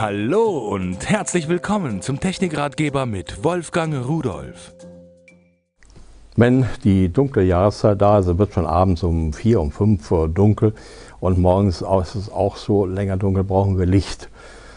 Hallo und herzlich willkommen zum Technikratgeber mit Wolfgang Rudolf. Wenn die dunkle Jahreszeit da ist, wird schon abends um vier, um fünf dunkel und morgens ist es auch so länger dunkel, brauchen wir Licht.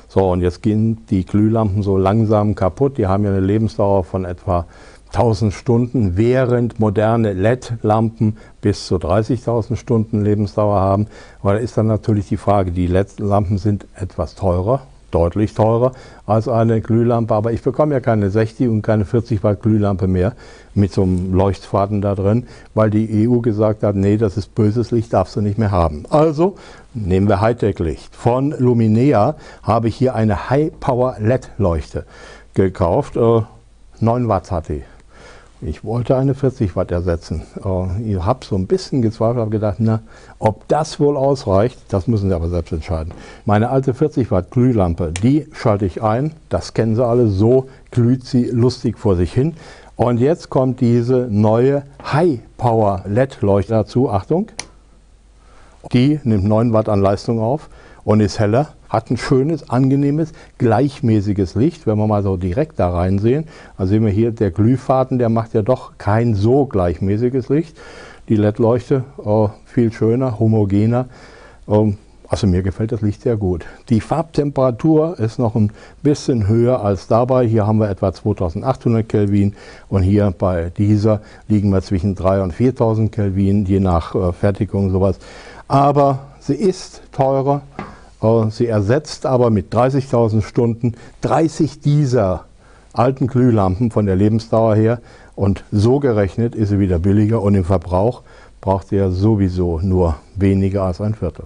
So, und jetzt gehen die Glühlampen so langsam kaputt. Die haben ja eine Lebensdauer von etwa 1000 Stunden, während moderne LED-Lampen bis zu 30.000 Stunden Lebensdauer haben. Aber da ist dann natürlich die Frage, die LED-Lampen sind etwas teurer, deutlich teurer als eine Glühlampe, aber ich bekomme ja keine 60 und keine 40 Watt Glühlampe mehr mit so einem Leuchtfaden da drin, weil die EU gesagt hat, nee, das ist böses Licht, darfst du nicht mehr haben. Also nehmen wir Hightech-Licht. Von Luminea habe ich hier eine High-Power-LED-Leuchte gekauft. 9 äh, Watt hat die. Ich wollte eine 40 Watt ersetzen. Äh, ich habe so ein bisschen gezweifelt, habe gedacht, na, ob das wohl ausreicht, das müssen Sie aber selbst entscheiden. Meine alte 40 Watt Glühlampe, die schalte ich ein, das kennen Sie alle, so glüht sie lustig vor sich hin. Und jetzt kommt diese neue High Power LED Leuchte dazu, Achtung, die nimmt 9 Watt an Leistung auf und ist heller hat ein schönes, angenehmes, gleichmäßiges Licht. Wenn wir mal so direkt da reinsehen, also sehen wir hier, der Glühfaden, der macht ja doch kein so gleichmäßiges Licht. Die LED-Leuchte oh, viel schöner, homogener. Ähm, also mir gefällt das Licht sehr gut. Die Farbtemperatur ist noch ein bisschen höher als dabei. Hier haben wir etwa 2800 Kelvin und hier bei dieser liegen wir zwischen 3 und 4000 Kelvin, je nach äh, Fertigung sowas. Aber sie ist teurer, sie ersetzt aber mit 30.000 Stunden 30 dieser alten Glühlampen von der Lebensdauer her und so gerechnet ist sie wieder billiger und im Verbrauch braucht sie ja sowieso nur weniger als ein Viertel.